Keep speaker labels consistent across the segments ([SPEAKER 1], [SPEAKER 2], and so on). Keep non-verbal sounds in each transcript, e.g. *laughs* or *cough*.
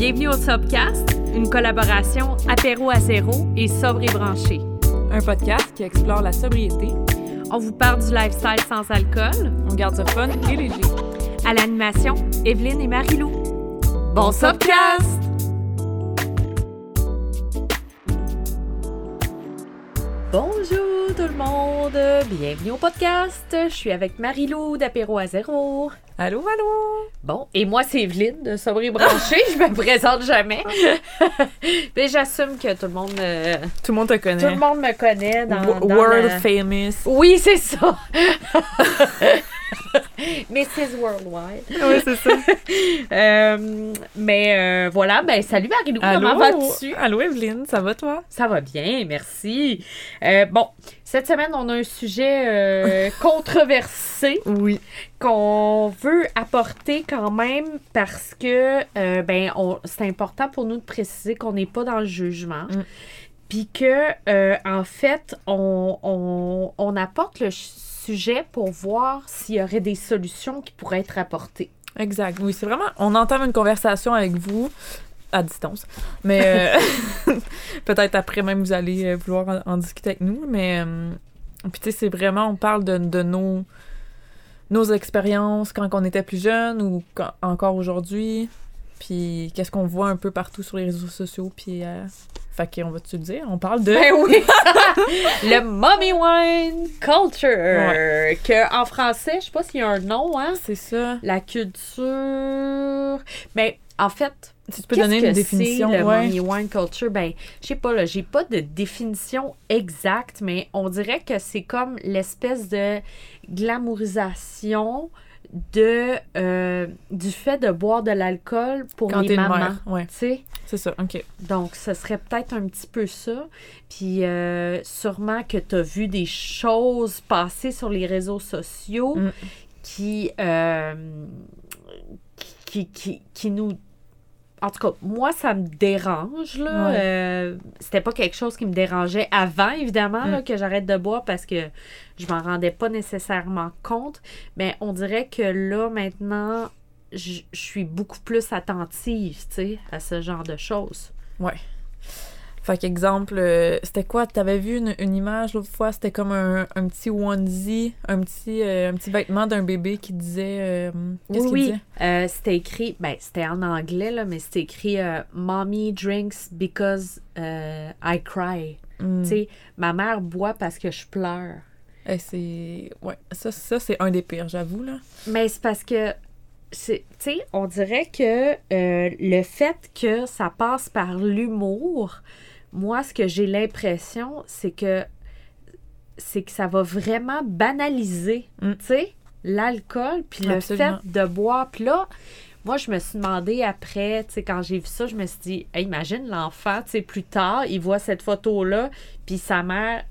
[SPEAKER 1] Bienvenue au Sobcast, une collaboration apéro à zéro et sobre et branché.
[SPEAKER 2] Un podcast qui explore la sobriété.
[SPEAKER 1] On vous parle du lifestyle sans alcool.
[SPEAKER 2] On garde ça fun et léger.
[SPEAKER 1] À l'animation, Evelyne et Marilou. Bon Sobcast! Bonjour monde, bienvenue au podcast. Je suis avec Marilou d'Apéro à zéro.
[SPEAKER 2] Allô, allô!
[SPEAKER 1] Bon, et moi c'est Evelyne de Sobre et Branché, *laughs* je me présente jamais. *laughs* Mais j'assume que tout le monde euh,
[SPEAKER 2] Tout le monde te connaît.
[SPEAKER 1] tout le monde me connaît dans, dans
[SPEAKER 2] World
[SPEAKER 1] la-
[SPEAKER 2] famous.
[SPEAKER 1] Oui, c'est ça. *laughs* *laughs* Mrs. Worldwide.
[SPEAKER 2] Oui, c'est ça. *laughs*
[SPEAKER 1] Euh, mais euh, voilà, ben salut Marilou, comment vas-tu?
[SPEAKER 2] Allô, Evelyne, ça va toi?
[SPEAKER 1] Ça va bien, merci. Euh, bon, cette semaine, on a un sujet *laughs* controversé
[SPEAKER 2] Oui.
[SPEAKER 1] qu'on veut apporter quand même parce que ben on- c'est important pour nous de préciser qu'on n'est pas dans le jugement.
[SPEAKER 2] Mm.
[SPEAKER 1] Puis que, en fait, on, on- on apporte le sujet pour voir s'il y aurait des solutions qui pourraient être apportées.
[SPEAKER 2] Exact. Oui, c'est vraiment. On entame une conversation avec vous à distance. Mais euh, *laughs* *laughs* peut-être après même vous allez euh, vouloir en, en discuter avec nous. Mais euh, puis tu sais, c'est vraiment, on parle de, de nos nos expériences quand on était plus jeune ou quand- encore aujourd'hui. Puis qu'est-ce qu'on voit un peu partout sur les réseaux sociaux. Puis euh, fait qu'on va-tu le dire? On parle de.
[SPEAKER 1] Ben oui! *laughs* le mommy wine culture! Que en français, je sais pas s'il y a un nom, hein?
[SPEAKER 2] C'est ça.
[SPEAKER 1] La culture. Mais en fait,
[SPEAKER 2] Si tu peux donner une définition.
[SPEAKER 1] le
[SPEAKER 2] ouais.
[SPEAKER 1] mommy wine culture? Ben, je sais pas, là, j'ai pas de définition exacte, mais on dirait que c'est comme l'espèce de glamourisation de, euh, du fait de boire de l'alcool pour
[SPEAKER 2] Quand
[SPEAKER 1] les mamans.
[SPEAKER 2] Ouais,
[SPEAKER 1] Tu sais?
[SPEAKER 2] c'est ça. OK.
[SPEAKER 1] Donc, ce serait peut-être un petit peu ça. Puis, euh, sûrement que tu as vu des choses passer sur les réseaux sociaux
[SPEAKER 2] Mm.
[SPEAKER 1] qui, euh, qui, qui, qui nous. En tout cas, moi, ça me dérange. Là.
[SPEAKER 2] Ouais.
[SPEAKER 1] Euh, C'était pas quelque chose qui me dérangeait avant, évidemment, là,
[SPEAKER 2] Mm.
[SPEAKER 1] que j'arrête de boire parce que je m'en rendais pas nécessairement compte. Mais on dirait que là, maintenant, je suis beaucoup plus attentive, tu sais, à ce genre de choses.
[SPEAKER 2] Fait qu'exemple, euh, c'était quoi? T'avais vu une, une image l'autre fois? C'était comme un, un petit onesie, un petit, euh, un petit vêtement d'un bébé qui disait... euh, Qu'est-ce
[SPEAKER 1] oui,
[SPEAKER 2] disait?
[SPEAKER 1] Euh, c'était écrit, ben, c'était en anglais, là, mais c'était écrit euh, Mommy drinks because euh, I cry.
[SPEAKER 2] Hmm.
[SPEAKER 1] Tu sais, ma mère boit parce que je pleure.
[SPEAKER 2] Eh, c'est... Ouais, ça, ça c'est un des pires, j'avoue, là.
[SPEAKER 1] Mais c'est parce que, c'est- tu sais, on dirait que euh, le fait que ça passe par l'humour, moi, ce que j'ai l'impression, c'est que c'est que ça va vraiment banaliser,
[SPEAKER 2] Mm.
[SPEAKER 1] tu sais, l'alcool, puis le fait de boire. Puis là, moi, je me suis demandé après, tu sais, quand j'ai vu ça, je me suis dit, Hey, imagine l'enfant, tu sais, plus tard, il voit cette photo-là, puis sa mère,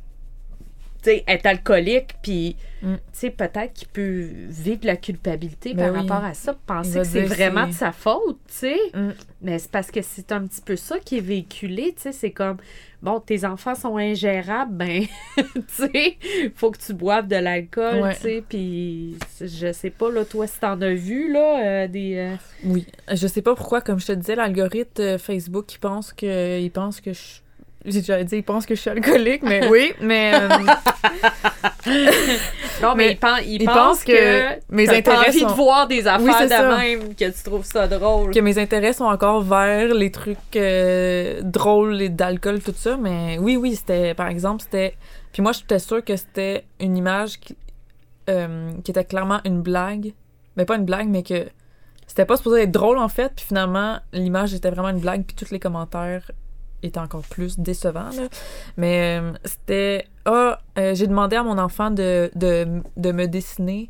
[SPEAKER 1] sais, est alcoolique, puis,
[SPEAKER 2] Mm.
[SPEAKER 1] sais, peut-être qu'il peut vivre de la culpabilité
[SPEAKER 2] Ben
[SPEAKER 1] par
[SPEAKER 2] oui.
[SPEAKER 1] rapport à ça, penser que c'est vraiment de sa faute, tu sais.
[SPEAKER 2] Mm.
[SPEAKER 1] Mais c'est parce que c'est un petit peu ça qui est véhiculé, tu sais, c'est comme, bon, tes enfants sont ingérables, ben, *laughs* tu sais, faut que tu boives de l'alcool,
[SPEAKER 2] Ouais.
[SPEAKER 1] tu sais, puis je sais pas, là, toi, si t'en as vu, là, euh, des... euh,
[SPEAKER 2] Oui. Je sais pas pourquoi, comme je te disais, l'algorithme euh, Facebook, il pense que... Il pense que je... J'ai déjà dit, il pense que je suis alcoolique, mais oui, mais... euh, *laughs*
[SPEAKER 1] Non, mais,
[SPEAKER 2] Mais
[SPEAKER 1] il, pen- il
[SPEAKER 2] il
[SPEAKER 1] pense que,
[SPEAKER 2] que mes intérêts
[SPEAKER 1] envie
[SPEAKER 2] sont-
[SPEAKER 1] de voir des affaires
[SPEAKER 2] Oui,
[SPEAKER 1] de
[SPEAKER 2] ça.
[SPEAKER 1] même, que tu trouves ça drôle.
[SPEAKER 2] que mes intérêts sont encore vers les trucs euh, drôles et d'alcool, tout ça. Mais oui, oui, c'était, par exemple, c'était. Puis moi, j'étais sûre que c'était une image qui, euh, qui était clairement une blague. Mais pas une blague, mais que c'était pas supposé être drôle, en fait. Puis finalement, l'image était vraiment une blague. Puis tous les commentaires étaient encore plus décevants, là. Mais euh, c'était. Ah, euh, j'ai demandé à mon enfant de, de, de me dessiner.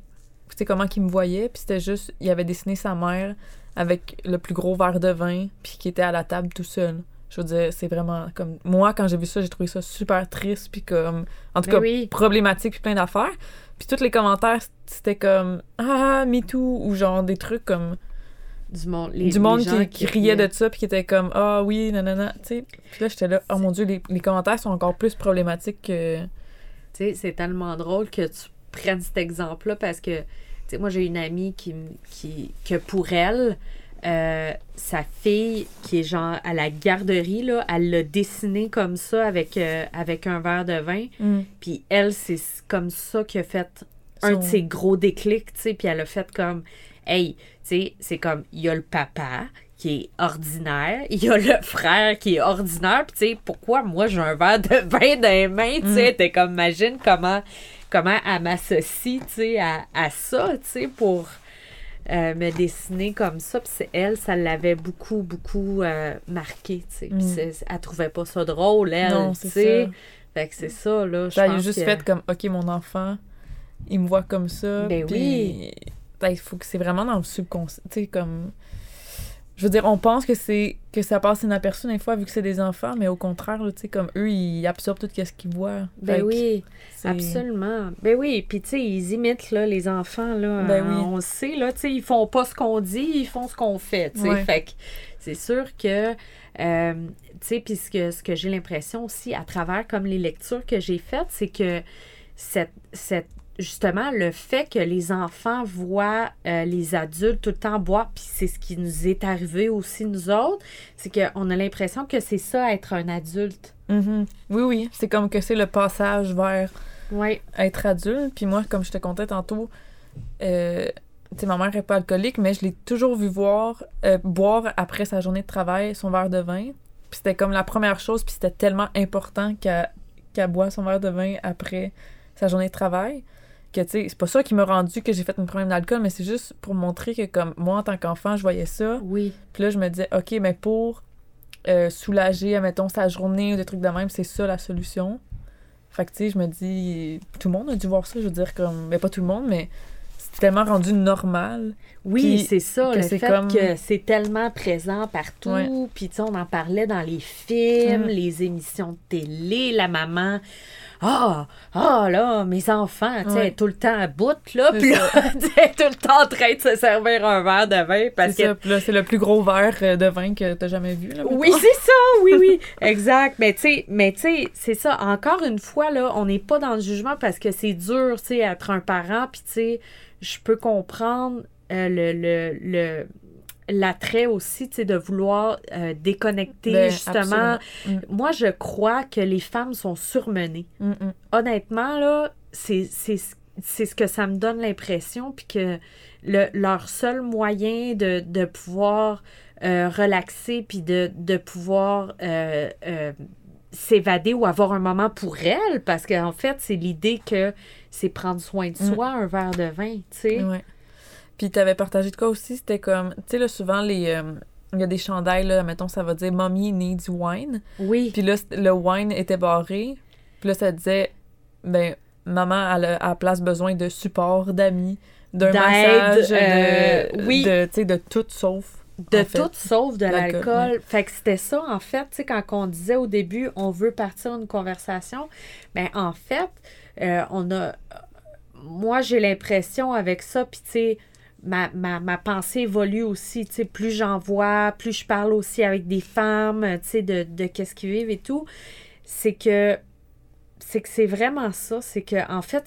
[SPEAKER 2] Tu sais, comment qu'il me voyait. Puis c'était juste. Il avait dessiné sa mère avec le plus gros verre de vin, puis qui était à la table tout seul. Je veux dire, c'est vraiment comme. Moi, quand j'ai vu ça, j'ai trouvé ça super triste, puis comme. En tout
[SPEAKER 1] Mais
[SPEAKER 2] cas,
[SPEAKER 1] oui.
[SPEAKER 2] problématique, puis plein d'affaires. Puis tous les commentaires, c'était comme. Ah, me too, ou genre des trucs comme.
[SPEAKER 1] Du monde, les-
[SPEAKER 2] du monde
[SPEAKER 1] les gens
[SPEAKER 2] qui, qui riait de ça, puis qui était comme. Ah oui, nanana, tu sais. Puis là, j'étais là, oh mon dieu, les, les commentaires sont encore plus problématiques que.
[SPEAKER 1] Tu sais, c'est tellement drôle que tu prennes cet exemple-là parce que, tu sais, moi, j'ai une amie qui, qui que pour elle, euh, sa fille, qui est genre à la garderie, là, elle l'a dessiné comme ça avec, euh, avec un verre de vin.
[SPEAKER 2] Mm.
[SPEAKER 1] Puis elle, c'est comme ça qui a fait un de ses gros déclics, tu sais. Puis elle a fait comme, hey, tu sais, c'est comme, il y a le papa qui est ordinaire, il y a le frère qui est ordinaire, puis tu sais, pourquoi moi j'ai un verre de *laughs* vin dans les mains, tu sais, t'es comme, imagine comment, comment elle m'associe, tu sais, à, à ça, tu sais, pour euh, me dessiner comme ça, puis c'est- elle, ça l'avait beaucoup, beaucoup euh, marqué, tu sais,
[SPEAKER 2] Mm.
[SPEAKER 1] elle trouvait pas ça drôle, elle, tu sais? Fait que c'est ça, là, je
[SPEAKER 2] a juste
[SPEAKER 1] que-
[SPEAKER 2] fait comme, OK, mon enfant, il me voit comme ça.
[SPEAKER 1] Ben
[SPEAKER 2] puis,
[SPEAKER 1] oui.
[SPEAKER 2] Ben, il faut que c'est vraiment dans le subconscient. Tu sais, comme. Je veux dire, on pense que c'est que ça passe inaperçu des fois vu que c'est des enfants, mais au contraire, tu sais, comme eux, ils absorbent tout ce qu'ils voient.
[SPEAKER 1] Ben oui, absolument. Ben oui, puis tu sais, ils imitent là, les enfants, là.
[SPEAKER 2] Ben
[SPEAKER 1] hein,
[SPEAKER 2] oui.
[SPEAKER 1] On le sait, là, tu sais, ils font pas ce qu'on dit, ils font ce qu'on fait, tu sais.
[SPEAKER 2] Ouais.
[SPEAKER 1] Fait que c'est sûr que, euh, tu sais, puis ce que, ce que j'ai l'impression aussi à travers comme les lectures que j'ai faites, c'est que cette, cette, justement, le fait que les enfants voient euh, les adultes tout le temps boire, puis c'est ce qui nous est arrivé aussi, nous autres, c'est qu'on a l'impression que c'est ça, être un adulte.
[SPEAKER 2] Mhm. Oui, oui. C'est comme que c'est le passage vers
[SPEAKER 1] Oui.
[SPEAKER 2] être adulte. Puis moi, comme je te contais tantôt, euh, tu sais, ma mère n'est pas alcoolique, mais je l'ai toujours vu voir, euh, boire après sa journée de travail son verre de vin. Puis c'était comme la première chose, puis c'était tellement important qu'elle qu'elle boit son verre de vin après sa journée de travail. Que, tu sais, c'est pas ça qui m'a rendu que j'ai fait un problème d'alcool, mais c'est juste pour montrer que, comme moi, en tant qu'enfant, je voyais ça.
[SPEAKER 1] Oui.
[SPEAKER 2] Puis là, je me disais, OK, mais pour euh, soulager, admettons, sa journée ou des trucs de même, c'est ça la solution. Fait que, tu sais, je me dis, tout le monde a dû voir ça, je veux dire, comme, mais pas tout le monde, mais c'est tellement rendu normal.
[SPEAKER 1] Oui, c'est ça,
[SPEAKER 2] que
[SPEAKER 1] le
[SPEAKER 2] c'est
[SPEAKER 1] fait
[SPEAKER 2] comme-
[SPEAKER 1] que c'est tellement présent partout.
[SPEAKER 2] Ouais.
[SPEAKER 1] Puis, tu sais, on en parlait dans les films,
[SPEAKER 2] Mm.
[SPEAKER 1] les émissions de télé, la maman. Ah, ah, là, mes enfants, tu sais,
[SPEAKER 2] Ouais.
[SPEAKER 1] tout le temps à bout, là. Puis là, *laughs* tu tout le temps en train de se servir un verre de vin parce
[SPEAKER 2] C'est
[SPEAKER 1] que
[SPEAKER 2] là, c'est le plus gros verre euh, de vin que t'as jamais vu, là.
[SPEAKER 1] Oui, c'est ça, oui, oui, *laughs* exact. Mais tu sais, mais tu sais, c'est ça. Encore une fois, là, on n'est pas dans le jugement parce que c'est dur, tu sais, être un parent. Puis tu sais, je peux comprendre euh, le, le, le- l'attrait aussi, tu sais, de vouloir euh, déconnecter,
[SPEAKER 2] Ben,
[SPEAKER 1] justement.
[SPEAKER 2] absolument.
[SPEAKER 1] Moi, je crois que les femmes sont surmenées.
[SPEAKER 2] Mm, mm.
[SPEAKER 1] Honnêtement, là, c'est, c'est, c'est ce que ça me donne l'impression, puis que le, leur seul moyen de, de pouvoir euh, relaxer, puis de, de pouvoir euh, euh, s'évader ou avoir un moment pour elles, parce qu'en fait, c'est l'idée que c'est prendre soin de
[SPEAKER 2] Mm.
[SPEAKER 1] soi, un verre de vin, tu sais.
[SPEAKER 2] Ouais. Puis t'avais partagé de quoi aussi, c'était comme, tu sais, là, souvent, les... euh, il y a des chandails, là, mettons, ça va dire « Mommy needs wine ».
[SPEAKER 1] Oui,
[SPEAKER 2] Puis là, le wine était barré. Puis là, ça disait, ben, maman, elle a à place besoin de support, d'amis, d'un
[SPEAKER 1] D'aide,
[SPEAKER 2] massage,
[SPEAKER 1] euh,
[SPEAKER 2] de,
[SPEAKER 1] oui.
[SPEAKER 2] de, tu sais, de tout sauf.
[SPEAKER 1] de
[SPEAKER 2] en fait.
[SPEAKER 1] tout sauf de
[SPEAKER 2] L'alcool,
[SPEAKER 1] l'alcool. Fait que c'était ça, en fait, tu sais, quand on disait au début, on veut partir une conversation, ben en fait, euh, on a... Moi, j'ai l'impression avec ça, puis tu sais, ma, ma, ma pensée évolue aussi, tu sais, plus j'en vois, plus je parle aussi avec des femmes, tu sais, de, de qu'est-ce qu'ils vivent et tout, c'est que c'est que c'est vraiment ça, c'est que en fait,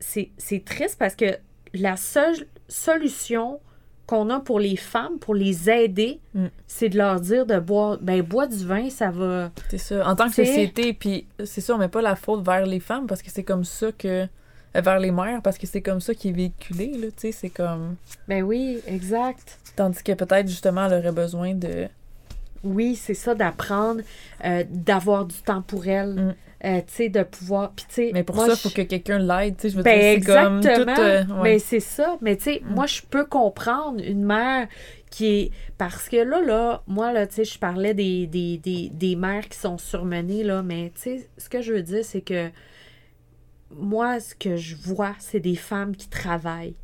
[SPEAKER 1] c'est triste parce que la seule solution qu'on a pour les femmes, pour les aider,
[SPEAKER 2] Mm.
[SPEAKER 1] c'est de leur dire de boire, ben bois du vin, ça va.
[SPEAKER 2] C'est ça. En tant que
[SPEAKER 1] Tu
[SPEAKER 2] société, puis c'est ça, on met pas la faute vers les femmes parce que c'est comme ça que. Euh, vers les mères parce que c'est comme ça qui est véhiculé, là, tu sais, c'est comme.
[SPEAKER 1] Ben oui, exact.
[SPEAKER 2] Tandis que peut-être, justement, elle aurait besoin de.
[SPEAKER 1] Oui, c'est ça, d'apprendre, euh, d'avoir du temps pour elle,
[SPEAKER 2] Mm.
[SPEAKER 1] euh, tu sais, de pouvoir. Puis tu sais,
[SPEAKER 2] Mais pour
[SPEAKER 1] moi,
[SPEAKER 2] ça, il faut que quelqu'un l'aide, tu sais, je veux
[SPEAKER 1] Ben
[SPEAKER 2] dire, c'est comme tout. euh, ouais.
[SPEAKER 1] Mais c'est ça. Mais tu sais,
[SPEAKER 2] Mm.
[SPEAKER 1] moi, je peux comprendre une mère qui est. Parce que là, là, moi, là, tu sais, je parlais des, des, des, des mères qui sont surmenées, là, mais tu sais, ce que je veux dire, c'est que moi, ce que je vois, c'est des femmes qui travaillent.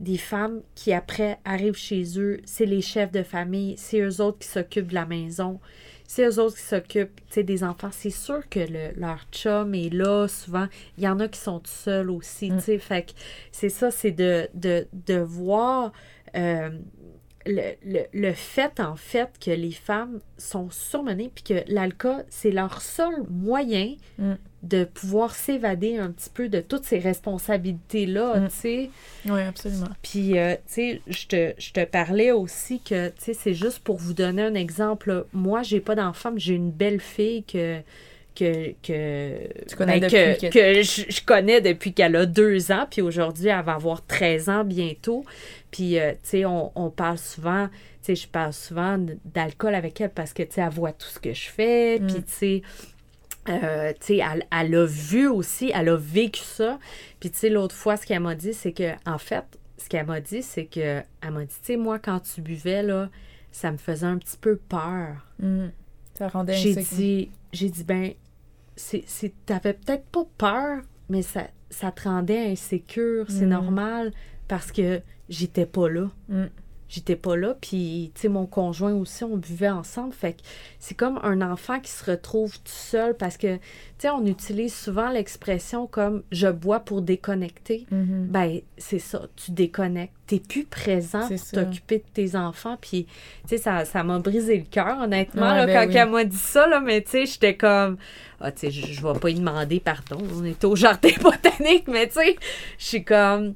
[SPEAKER 1] Des femmes qui, après, arrivent chez eux, c'est les chefs de famille, c'est eux autres qui s'occupent de la maison, c'est eux autres qui s'occupent, des enfants. C'est sûr que le- leur chum est là, souvent. Il y en a qui sont tout seuls aussi,
[SPEAKER 2] Mm.
[SPEAKER 1] Fait que c'est ça, c'est de, de, de voir euh, le, le, le fait, en fait, que les femmes sont surmenées, puis que l'alcool, c'est leur seul moyen
[SPEAKER 2] Mm.
[SPEAKER 1] De pouvoir s'évader un petit peu de toutes ces responsabilités-là,
[SPEAKER 2] Mm.
[SPEAKER 1] tu sais.
[SPEAKER 2] Oui, absolument.
[SPEAKER 1] Puis, euh, tu sais, je te, je te parlais aussi que, tu sais, c'est juste pour vous donner un exemple. là. Moi, j'ai pas d'enfant, mais j'ai une belle fille que. Que, que,
[SPEAKER 2] Tu connais
[SPEAKER 1] ben, que,
[SPEAKER 2] que-
[SPEAKER 1] que je, je connais depuis qu'elle a deux ans, puis aujourd'hui, elle va avoir 13 ans bientôt. Puis, euh, tu sais, on, on parle souvent, tu sais, je parle souvent d'alcool avec elle parce que, tu sais, elle voit tout ce que je fais,
[SPEAKER 2] Mm.
[SPEAKER 1] puis, tu sais, euh, tu sais, elle, elle a vu aussi, elle a vécu ça. Puis, tu sais, l'autre fois, ce qu'elle m'a dit, c'est que, en fait, ce qu'elle m'a dit, c'est que, elle m'a dit, tu sais, moi, quand tu buvais, là, ça me faisait un petit peu peur.
[SPEAKER 2] Mm. Ça rendait
[SPEAKER 1] J'ai dit, j'ai dit, ben, c'est, t'avais peut-être pas peur, mais ça, ça te rendait insécure, c'est
[SPEAKER 2] Mhm.
[SPEAKER 1] normal, parce que j'étais pas là.
[SPEAKER 2] Mm.
[SPEAKER 1] J'étais pas là, puis, tu sais, mon conjoint aussi, on buvait ensemble. Fait que c'est comme un enfant qui se retrouve tout seul parce que, tu sais, on utilise souvent l'expression comme je bois pour déconnecter.
[SPEAKER 2] Mhm.
[SPEAKER 1] Ben, c'est ça, tu déconnectes. T'es plus présent pour t'occuper de tes enfants. Puis, tu sais, ça, ça m'a brisé le cœur, honnêtement, là,
[SPEAKER 2] ben
[SPEAKER 1] quand
[SPEAKER 2] oui.
[SPEAKER 1] elle m'a dit ça, là, mais tu sais, j'étais comme, ah, tu sais, je, vais pas y demander pardon, on est au jardin *laughs* botanique, mais tu sais, je suis comme,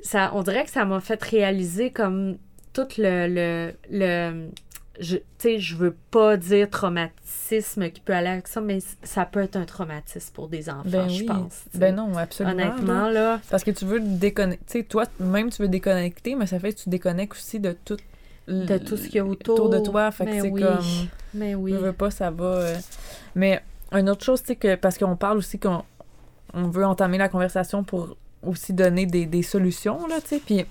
[SPEAKER 1] ça, on dirait que ça m'a fait réaliser comme tout le, le, le je, je veux pas dire traumatisme qui peut aller avec ça, mais ça peut être un traumatisme pour des enfants,
[SPEAKER 2] Ben
[SPEAKER 1] je
[SPEAKER 2] oui.
[SPEAKER 1] pense.
[SPEAKER 2] Ben non, absolument.
[SPEAKER 1] Honnêtement, là.
[SPEAKER 2] Parce que tu veux déconnecter. Toi, même tu veux déconnecter, mais ça fait que tu déconnectes aussi de tout.
[SPEAKER 1] de tout ce qu'il y a autour.
[SPEAKER 2] de toi. Fait que
[SPEAKER 1] Mais
[SPEAKER 2] c'est
[SPEAKER 1] oui.
[SPEAKER 2] comme.
[SPEAKER 1] Mais oui.
[SPEAKER 2] Je veux pas, ça va. euh. Mais une autre chose, c'est que. Parce qu'on parle aussi qu'on on veut entamer la conversation pour aussi donner des, des solutions, là, tu sais. Puis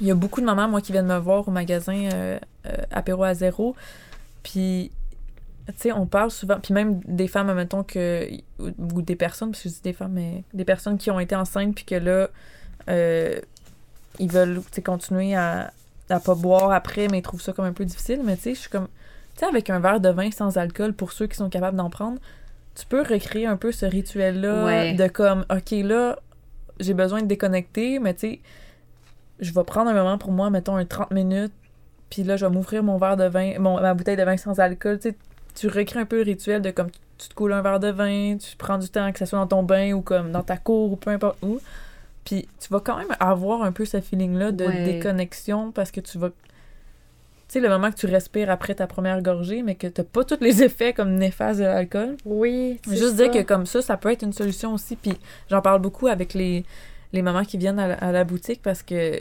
[SPEAKER 2] il y a beaucoup de mamans, moi, qui viennent me voir au magasin euh, euh, Apéro à zéro. Puis, tu sais, on parle souvent. Puis même des femmes, mettons, que. Ou, des personnes, parce que je dis des femmes, mais des personnes qui ont été enceintes, puis que là, euh, ils veulent, tu sais, continuer à, à pas boire après, mais ils trouvent ça comme un peu difficile. Mais tu sais, je suis comme. Tu sais, avec un verre de vin sans alcool, pour ceux qui sont capables d'en prendre, tu peux recréer un peu ce rituel-là
[SPEAKER 1] Ouais.
[SPEAKER 2] de comme, OK, là, j'ai besoin de déconnecter, mais tu sais, je vais prendre un moment pour moi, mettons un 30 minutes, puis là, je vais m'ouvrir mon verre de vin, mon, ma bouteille de vin sans alcool. Tu sais, tu recrées un peu le rituel de comme, tu te coules un verre de vin, tu prends du temps, que ce soit dans ton bain ou comme dans ta cour ou peu importe où. Puis tu vas quand même avoir un peu ce feeling-là de
[SPEAKER 1] Ouais.
[SPEAKER 2] déconnexion parce que tu vas. Tu sais, le moment que tu respires après ta première gorgée, mais que t'as pas tous les effets comme néfastes de l'alcool.
[SPEAKER 1] Oui.
[SPEAKER 2] Juste
[SPEAKER 1] ça.
[SPEAKER 2] dire que comme ça, ça peut être une solution aussi. Puis j'en parle beaucoup avec les, les mamans qui viennent à la, à la boutique parce que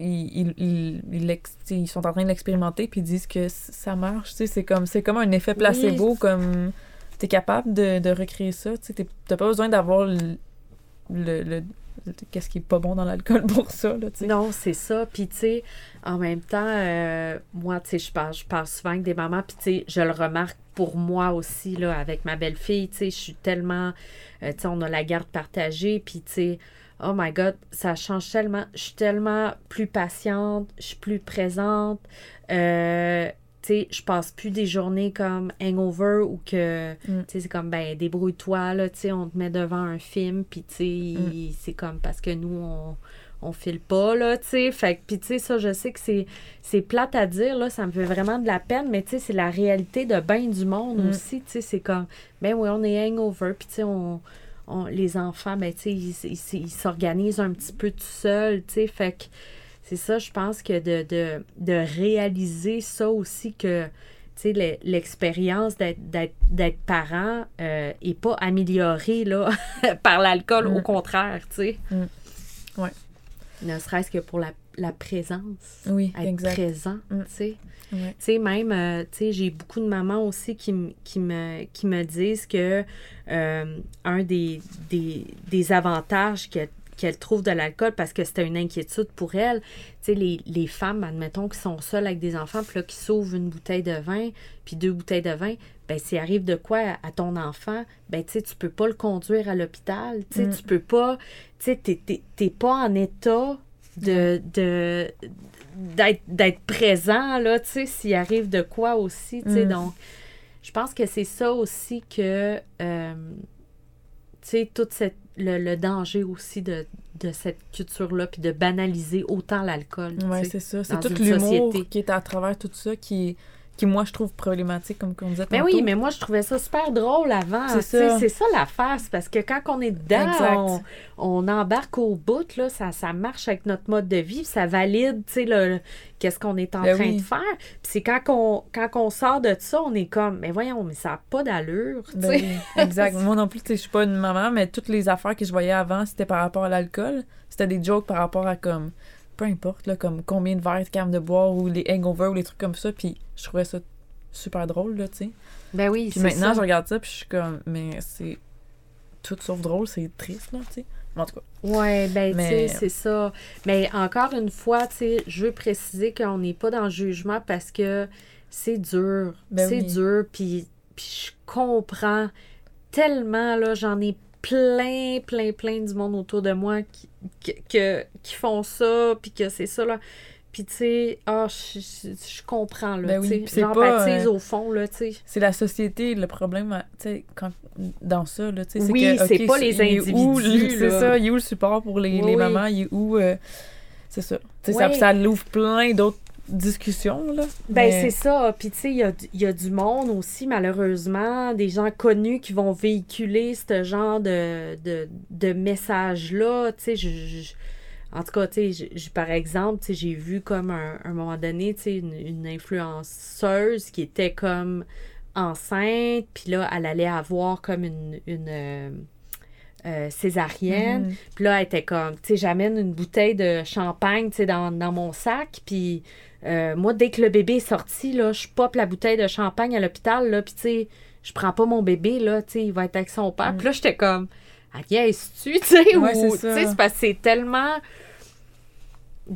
[SPEAKER 2] ils, ils, ils, ils tu sont en train de l'expérimenter puis ils disent que ça marche. Tu sais, c'est comme, c'est comme un effet placebo, comme t'es capable de, de recréer ça. Tu sais, t'as pas besoin d'avoir le, le, qu'est-ce qui est pas bon dans l'alcool *laughs* pour ça. Là, tu sais.
[SPEAKER 1] Non, c'est ça. Puis, tu sais, en même temps, euh, moi, tu sais, je parle, je parle souvent avec des mamans, puis, tu sais, je le remarque pour moi aussi, là, avec ma belle-fille, tu sais, je suis tellement, euh, tu sais, on a la garde partagée, puis, tu sais, oh my God, ça change tellement, je suis tellement plus patiente, je suis plus présente, euh, tu sais, je passe plus des journées comme hangover ou que,
[SPEAKER 2] Mm.
[SPEAKER 1] tu sais, c'est comme, ben, débrouille-toi, là, tu sais, on te met devant un film, puis, tu sais,
[SPEAKER 2] Mm.
[SPEAKER 1] c'est comme parce que nous, on on file pas, là, tu sais. Fait que, puis tu sais, ça, je sais que c'est, c'est plate à dire, là, ça me fait vraiment de la peine, mais tu sais, c'est la réalité de bien du monde
[SPEAKER 2] Mm.
[SPEAKER 1] aussi, tu sais. C'est comme, ben oui, on est hangover, puis tu sais, on, on- les enfants, ben tu sais, ils, s'organisent un petit peu tout seuls, tu sais. Fait que c'est ça, je pense que de, de, de réaliser ça aussi que. Tu sais, le- l'expérience d'être, parent euh, est pas améliorée là, *laughs* par l'alcool,
[SPEAKER 2] Mm.
[SPEAKER 1] au contraire, tu sais.
[SPEAKER 2] Mm. Ouais.
[SPEAKER 1] Ne serait-ce que pour la, la présence.
[SPEAKER 2] Oui,
[SPEAKER 1] Être
[SPEAKER 2] exact.
[SPEAKER 1] présent,
[SPEAKER 2] Mm.
[SPEAKER 1] tu sais.
[SPEAKER 2] Ouais.
[SPEAKER 1] Tu sais, même, euh, tu sais, j'ai beaucoup de mamans aussi qui, qui, me, qui me disent que euh, un des, des, des avantages que- qu'elles trouvent de l'alcool, parce que c'était une inquiétude pour elles, tu sais, les, les femmes, admettons, qui sont seules avec des enfants, puis là, qui s'ouvrent une bouteille de vin, puis deux bouteilles de vin, ben s'il arrive de quoi à, à ton enfant, ben tu sais, tu peux pas le conduire à l'hôpital, tu sais,
[SPEAKER 2] Mm.
[SPEAKER 1] tu peux pas, tu sais, t'es pas en état de... de d'être d'être présent là tu sais s'il arrive de quoi aussi tu sais
[SPEAKER 2] Mm.
[SPEAKER 1] donc je pense que c'est ça aussi que euh, tu sais tout cette, le, le danger aussi de, de cette culture là puis de banaliser autant l'alcool sais.
[SPEAKER 2] c'est ça. C'est tout l'humour qui est à travers tout ça qui, qui, moi, je trouve problématique, comme on disait
[SPEAKER 1] Mais
[SPEAKER 2] tantôt.
[SPEAKER 1] oui, mais moi, je trouvais ça super drôle avant.
[SPEAKER 2] C'est ça.
[SPEAKER 1] C'est ça l'affaire. C'est parce que quand on est dedans, on, on embarque au bout, là, ça, ça marche avec notre mode de vie, ça valide, tu sais, qu'est-ce qu'on est en
[SPEAKER 2] Ben
[SPEAKER 1] train
[SPEAKER 2] oui.
[SPEAKER 1] de faire. Puis c'est quand on, quand on sort de ça, on est comme, mais voyons, mais ça n'a pas d'allure,
[SPEAKER 2] Ben oui, exact. *laughs* Moi non plus, je suis pas une maman, mais toutes les affaires que je voyais avant, c'était par rapport à l'alcool. C'était des jokes par rapport à comme, peu importe, là, comme combien de verres de capable de boire ou les hangovers ou les trucs comme ça. Puis je trouvais ça super drôle, là, tu sais.
[SPEAKER 1] Ben oui,
[SPEAKER 2] Puis maintenant,
[SPEAKER 1] ça.
[SPEAKER 2] je regarde ça, puis je suis comme, mais c'est tout sauf drôle, c'est triste, là, tu sais. En tout cas,
[SPEAKER 1] Ouais, ben,
[SPEAKER 2] Mais-
[SPEAKER 1] tu sais, c'est ça. Mais encore une fois, tu sais, je veux préciser qu'on n'est pas dans le jugement parce que c'est dur.
[SPEAKER 2] Ben
[SPEAKER 1] c'est
[SPEAKER 2] oui.
[SPEAKER 1] dur, puis, puis je comprends tellement, là, j'en ai plein, plein, plein du monde autour de moi qui, que- que- qui font ça, puis que c'est ça, là. Puis, tu sais, ah, je, je- je comprends, là,
[SPEAKER 2] Ben oui, c'est euh,
[SPEAKER 1] au fond, là, tu sais.
[SPEAKER 2] c'est la société, le problème, à- tu sais, quand, dans ça, là, tu sais, c'est
[SPEAKER 1] Oui, c'est pas les individus,
[SPEAKER 2] C'est ça, il est où le support pour les,
[SPEAKER 1] Oui,
[SPEAKER 2] les mamans, il est où, euh, c'est ça. Ça, ça l'ouvre plein d'autres discussions, là.
[SPEAKER 1] Ben,
[SPEAKER 2] mais-
[SPEAKER 1] c'est ça. Puis, tu sais, il y a, du- il y a du monde aussi, malheureusement, des gens connus qui vont véhiculer ce genre de, de, de message-là. Tu sais, je, je- en tout cas, tu sais, par exemple, tu sais, j'ai vu comme un, un moment donné, tu sais, une, une influenceuse qui était comme enceinte, puis là, elle allait avoir comme une, une euh, euh, césarienne.
[SPEAKER 2] Mhm.
[SPEAKER 1] Puis là, elle était comme, tu sais, j'amène une bouteille de champagne, tu sais, dans, dans mon sac. Puis euh, moi, dès que le bébé est sorti, là, je pop la bouteille de champagne à l'hôpital, là. Puis tu sais, je prends pas mon bébé, là, tu sais, il va être avec son père.
[SPEAKER 2] Mm.
[SPEAKER 1] Puis là, j'étais comme, ah, tu tu sais, ou, tu sais, c'est parce que c'est tellement...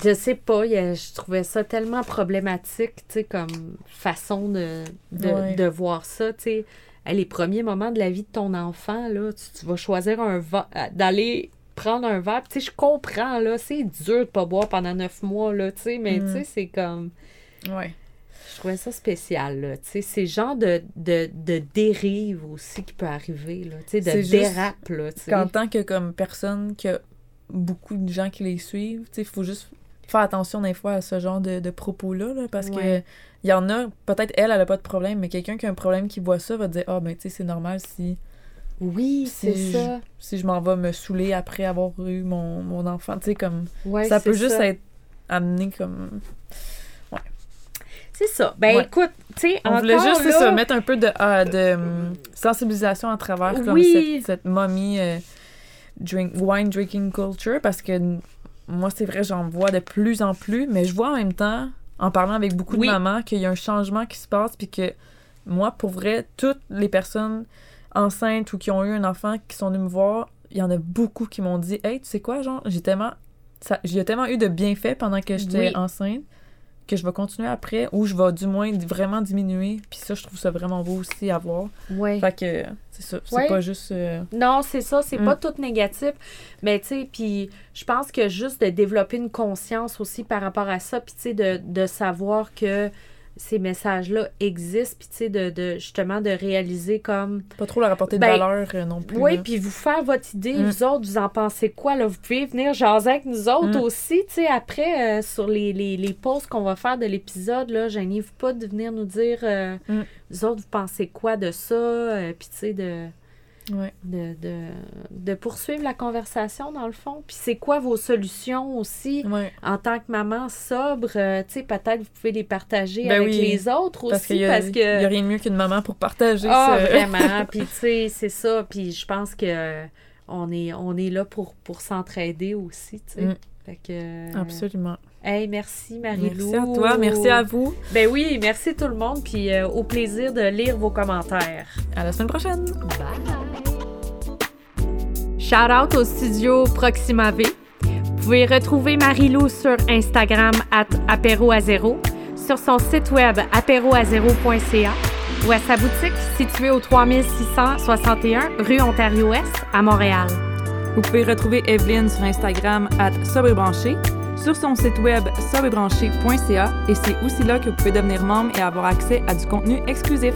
[SPEAKER 1] Je sais pas, je trouvais ça tellement problématique, tu sais, comme façon de, de,
[SPEAKER 2] Ouais.
[SPEAKER 1] de voir ça, tu sais. Les premiers moments de la vie de ton enfant, là, tu, tu vas choisir un va- euh, d'aller prendre un verre. Tu sais, je comprends, là, c'est dur de pas boire pendant neuf mois, là, tu sais, mais
[SPEAKER 2] Mm.
[SPEAKER 1] tu sais, c'est comme...
[SPEAKER 2] Ouais.
[SPEAKER 1] Je trouvais ça spécial, là, tu sais, c'est le genre de, de, de dérive aussi qui peut arriver, là, tu sais, de dérape, là, tu sais.
[SPEAKER 2] Qu'en tant que comme personne qui a beaucoup de gens qui les suivent, tu sais, il faut juste faire attention des fois à ce genre de, de propos-là, là, parce
[SPEAKER 1] Ouais.
[SPEAKER 2] que il y en a, peut-être elle, elle a pas de problème, mais quelqu'un qui a un problème qui voit ça va dire Ah, ben, tu sais, c'est normal si,
[SPEAKER 1] Oui, c'est ça.
[SPEAKER 2] si je m'en vais me saouler après avoir eu mon, mon enfant. Tu sais, comme.
[SPEAKER 1] Ouais,
[SPEAKER 2] ça peut juste
[SPEAKER 1] ça.
[SPEAKER 2] être amené comme.
[SPEAKER 1] C'est ça. Ben,
[SPEAKER 2] Ouais.
[SPEAKER 1] écoute, tu sais,
[SPEAKER 2] On voulait juste,
[SPEAKER 1] là,
[SPEAKER 2] ça, mettre un peu de, de hum, sensibilisation à travers comme
[SPEAKER 1] Oui.
[SPEAKER 2] cette, cette mommy euh, drink, wine drinking culture parce que moi, c'est vrai, j'en vois de plus en plus, mais je vois en même temps, en parlant avec beaucoup
[SPEAKER 1] Oui.
[SPEAKER 2] de mamans, qu'il y a un changement qui se passe puis que moi, pour vrai, toutes les personnes enceintes ou qui ont eu un enfant qui sont venues me voir, il y en a beaucoup qui m'ont dit Hey, tu sais quoi, genre, j'ai tellement. Ça, j'ai tellement eu de bienfaits pendant que j'étais
[SPEAKER 1] Oui.
[SPEAKER 2] enceinte que je vais continuer après ou je vais du moins vraiment diminuer. Puis ça, je trouve ça vraiment beau aussi à voir.
[SPEAKER 1] Ouais.
[SPEAKER 2] Fait que c'est ça. C'est pas juste. euh,
[SPEAKER 1] Non, c'est ça, c'est
[SPEAKER 2] Mm.
[SPEAKER 1] pas tout négatif. Mais tu sais, puis je pense que juste de développer une conscience aussi par rapport à ça, puis tu sais, de, de savoir que ces messages-là existent, puis tu sais, de, de justement de réaliser comme.
[SPEAKER 2] pas trop leur apporter de
[SPEAKER 1] Ben,
[SPEAKER 2] valeur euh, non plus.
[SPEAKER 1] Oui, puis vous faire votre idée,
[SPEAKER 2] Mm.
[SPEAKER 1] vous autres, vous en pensez quoi? Là? Vous pouvez venir jaser avec nous autres
[SPEAKER 2] Mm.
[SPEAKER 1] aussi, tu sais, après, euh, sur les, les, les posts qu'on va faire de l'épisode, là, gênez-vous pas de venir nous dire, euh,
[SPEAKER 2] Mm.
[SPEAKER 1] vous autres, vous pensez quoi de ça? Puis tu sais, de
[SPEAKER 2] Ouais.
[SPEAKER 1] de, de, de poursuivre la conversation dans le fond. Puis c'est quoi vos solutions aussi
[SPEAKER 2] Ouais.
[SPEAKER 1] en tant que maman sobre? euh, tu sais, peut-être vous pouvez les partager
[SPEAKER 2] Ben
[SPEAKER 1] avec
[SPEAKER 2] oui.
[SPEAKER 1] les autres
[SPEAKER 2] Parce
[SPEAKER 1] aussi
[SPEAKER 2] y, a-
[SPEAKER 1] parce
[SPEAKER 2] il y a rien de mieux qu'une maman pour partager
[SPEAKER 1] Ah,
[SPEAKER 2] ce-
[SPEAKER 1] vraiment. *laughs* Puis tu sais, c'est ça. Puis je pense que euh, on est, on est là pour, pour s'entraider aussi, tu sais.
[SPEAKER 2] Mm.
[SPEAKER 1] Fait que.
[SPEAKER 2] Absolument.
[SPEAKER 1] Hey, merci Marie-Lou.
[SPEAKER 2] Merci à toi. Merci à vous.
[SPEAKER 1] Ben oui, merci tout le monde. Puis euh, au plaisir de lire vos commentaires.
[SPEAKER 2] À la semaine prochaine.
[SPEAKER 1] Bye! Shout out au studio Proxima V. Vous pouvez retrouver Marie-Lou sur Instagram at sur son site web apéroazéro.ca ou à sa boutique située au 3661 rue Ontario-Ouest à Montréal.
[SPEAKER 2] Vous pouvez retrouver Evelyne sur Instagram at sobrebranché, sur son site web sobrebranché.ca et c'est aussi là que vous pouvez devenir membre et avoir accès à du contenu exclusif.